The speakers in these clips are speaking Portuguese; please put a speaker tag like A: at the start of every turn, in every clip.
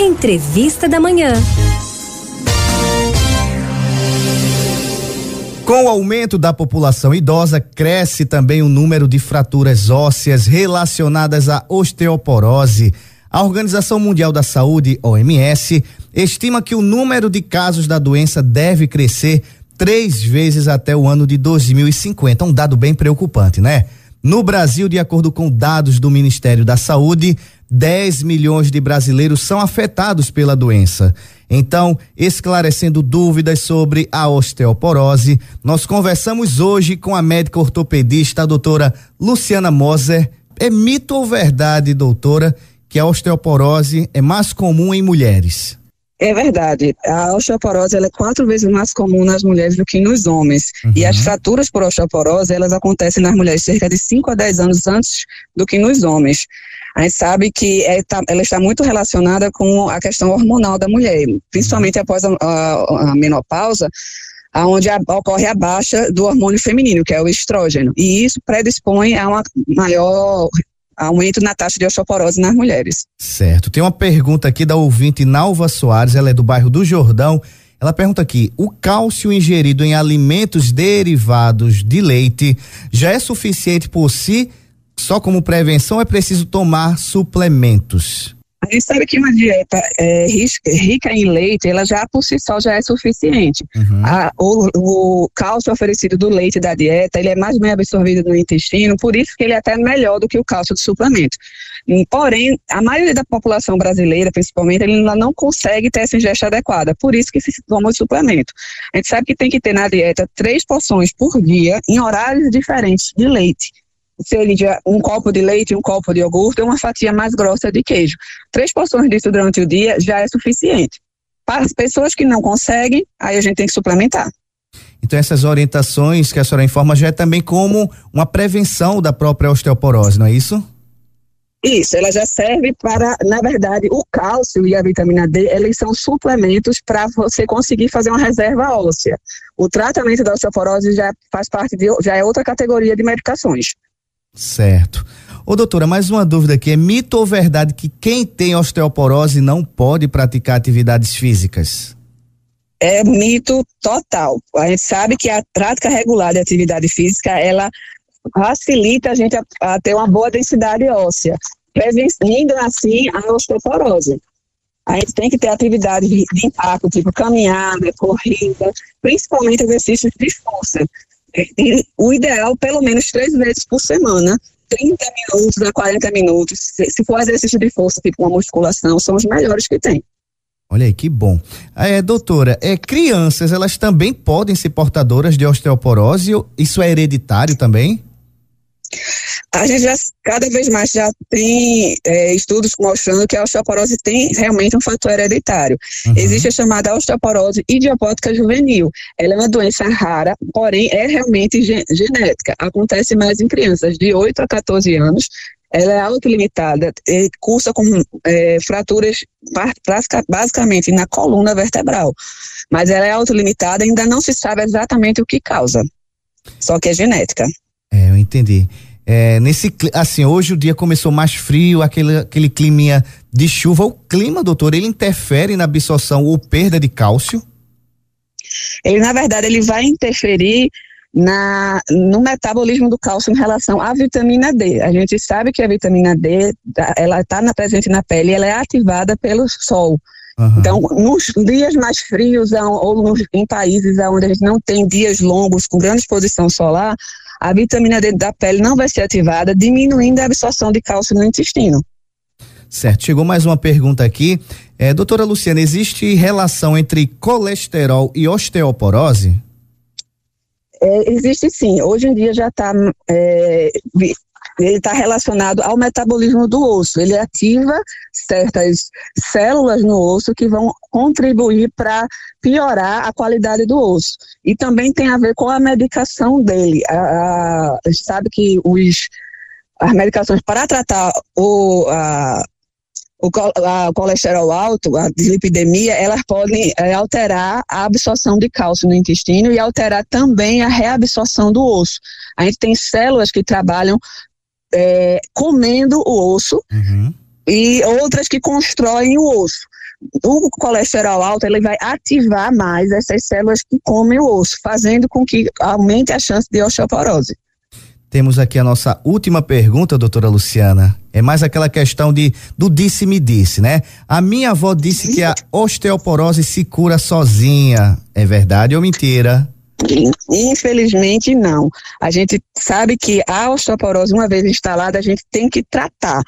A: Entrevista da Manhã.
B: Com o aumento da população idosa, cresce também o número de fraturas ósseas relacionadas à osteoporose. A Organização Mundial da Saúde, OMS, estima que o número de casos da doença deve crescer três vezes até o ano de 2050. Um dado bem preocupante, né? No Brasil, de acordo com dados do Ministério da Saúde, 10 milhões de brasileiros são afetados pela doença. Então, esclarecendo dúvidas sobre a osteoporose, nós conversamos hoje com a médica ortopedista, a doutora Luciana Moser. É mito ou verdade, doutora, que a osteoporose é mais comum em mulheres?
C: É verdade. A osteoporose ela é quatro vezes mais comum nas mulheres do que nos homens. Uhum. E as fraturas por osteoporose, elas acontecem nas mulheres cerca de 5 a 10 anos antes do que nos homens. A gente sabe que é, tá, ela está muito relacionada com a questão hormonal da mulher, principalmente após a, a, a menopausa, onde ocorre a baixa do hormônio feminino, que é o estrógeno. E isso predispõe a uma maior aumento na taxa de osteoporose nas mulheres.
B: Certo. Tem uma pergunta aqui da ouvinte Nalva Soares, ela é do bairro do Jordão. Ela pergunta aqui: o cálcio ingerido em alimentos derivados de leite já é suficiente por si? Só como prevenção é preciso tomar suplementos?
C: A gente sabe que uma dieta é, rica em leite, ela já por si só já é suficiente. Uhum. A, o, o, cálcio oferecido do leite da dieta, ele é mais bem absorvido no intestino, por isso que ele é até melhor do que o cálcio do suplemento. Porém, a maioria da população brasileira, principalmente, ele não consegue ter essa ingestão adequada, por isso que se toma o suplemento. A gente sabe que tem que ter na dieta três porções por dia, em horários diferentes de leite seria um copo de leite, um copo de iogurte uma fatia mais grossa de queijo. Três porções disso durante o dia já é suficiente. Para as pessoas que não conseguem, aí a gente tem que suplementar.
B: Então essas orientações que a senhora informa já é também como uma prevenção da própria osteoporose, não é isso?
C: Isso, ela já serve para, na verdade, o cálcio e a vitamina D, eles são suplementos para você conseguir fazer uma reserva óssea. O tratamento da osteoporose já faz parte de, já é outra categoria de medicações.
B: Certo. Ô doutora, mais uma dúvida aqui, é mito ou verdade que quem tem osteoporose não pode praticar atividades físicas?
C: É mito total. A gente sabe que a prática regular de atividade física, ela facilita a gente a, a ter uma boa densidade óssea, prevenindo assim a osteoporose. A gente tem que ter atividade de, impacto, tipo caminhada, corrida, principalmente exercícios de força. E o ideal, pelo menos três vezes por semana, 30 minutos a 40 minutos. Se, for exercício de força, tipo uma musculação, são os melhores que tem.
B: Olha aí, que bom. É, doutora, é, crianças, elas também podem ser portadoras de osteoporose? Isso é hereditário também?
C: A gente já, cada vez mais já tem é, estudos mostrando que a osteoporose tem realmente um fator hereditário. Uhum. Existe a chamada osteoporose idiopática juvenil. Ela é uma doença rara, porém é realmente genética. Acontece mais em crianças de 8 a 14 anos. Ela é autolimitada, cursa com é, fraturas basicamente na coluna vertebral. Mas ela é autolimitada, ainda não se sabe exatamente o que causa. Só que é genética.
B: Entendi. É, nesse, assim, hoje o dia começou mais frio, aquele, aquele clima de chuva. O clima, doutor, ele interfere na absorção ou perda de cálcio?
C: Ele, na verdade, ele vai interferir na, no metabolismo do cálcio em relação à vitamina D. A gente sabe que a vitamina D, ela está presente na pele, ela é ativada pelo sol. Uhum. Então, nos dias mais frios ou nos, em países onde a gente não tem dias longos com grande exposição solar, a vitamina D da pele não vai ser ativada, diminuindo a absorção de cálcio no intestino.
B: Certo. Chegou mais uma pergunta aqui. É, doutora Luciana, existe relação entre colesterol e osteoporose?
C: É, existe sim. Hoje em dia já está é, ele está relacionado ao metabolismo do osso. Ele ativa certas células no osso que vão contribuir para piorar a qualidade do osso. E também tem a ver com a medicação dele. A, a, a gente sabe que os, as medicações para tratar o, a, o, a, colesterol alto, a dislipidemia, elas podem é, alterar a absorção de cálcio no intestino e alterar também a reabsorção do osso. A gente tem células que trabalham é, comendo o osso uhum. e outras que constroem o osso. o colesterol alto ele vai ativar mais essas células que comem o osso, fazendo com que aumente a chance de osteoporose.
B: Temos aqui a nossa última pergunta, doutora Luciana. É mais aquela questão de do disse-me disse, né? A minha avó disse que a osteoporose se cura sozinha. É verdade ou mentira?
C: Infelizmente não. A gente sabe que a osteoporose, uma vez instalada, a gente tem que tratar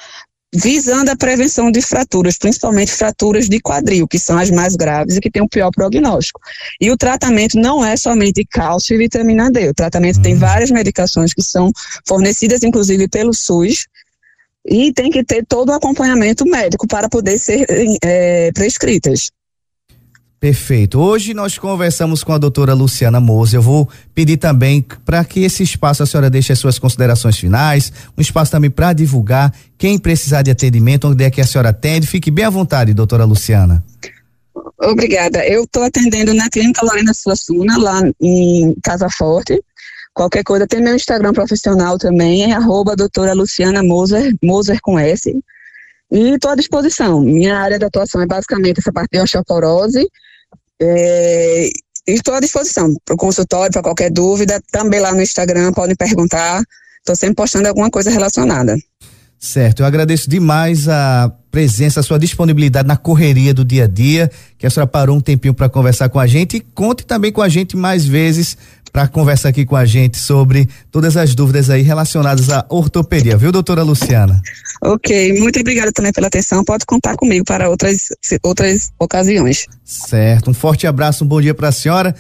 C: visando a prevenção de fraturas, principalmente fraturas de quadril, que são as mais graves e que têm o pior prognóstico. E o tratamento não é somente cálcio e vitamina D, o tratamento hum. tem várias medicações que são fornecidas, inclusive, pelo SUS, e tem que ter todo o acompanhamento médico para poder ser é, prescritas.
B: Perfeito. Hoje nós conversamos com a doutora Luciana Moza. Eu vou pedir também para que esse espaço a senhora deixe as suas considerações finais, um espaço também para divulgar quem precisar de atendimento, onde é que a senhora atende. Fique bem à vontade, doutora Luciana.
C: Obrigada. Eu estou atendendo na Clínica Lorena Suassuna, lá em Casa Forte. Qualquer coisa, tem meu Instagram profissional também, é arroba doutora Luciana Moser, Moser com S. E estou à disposição. Minha área de atuação é basicamente essa parte de osteoporose, é, estou à disposição para o consultório, para qualquer dúvida. Também lá no Instagram, podem perguntar. Estou sempre postando alguma coisa relacionada.
B: Certo, eu agradeço demais a presença, a sua disponibilidade na correria do dia a dia, que a senhora parou um tempinho para conversar com a gente e conte também com a gente mais vezes para conversar aqui com a gente sobre todas as dúvidas aí relacionadas à ortopedia, viu, doutora Luciana?
C: Ok, muito obrigada também pela atenção. Pode contar comigo para outras, outras ocasiões.
B: Certo, um forte abraço, um bom dia para a senhora.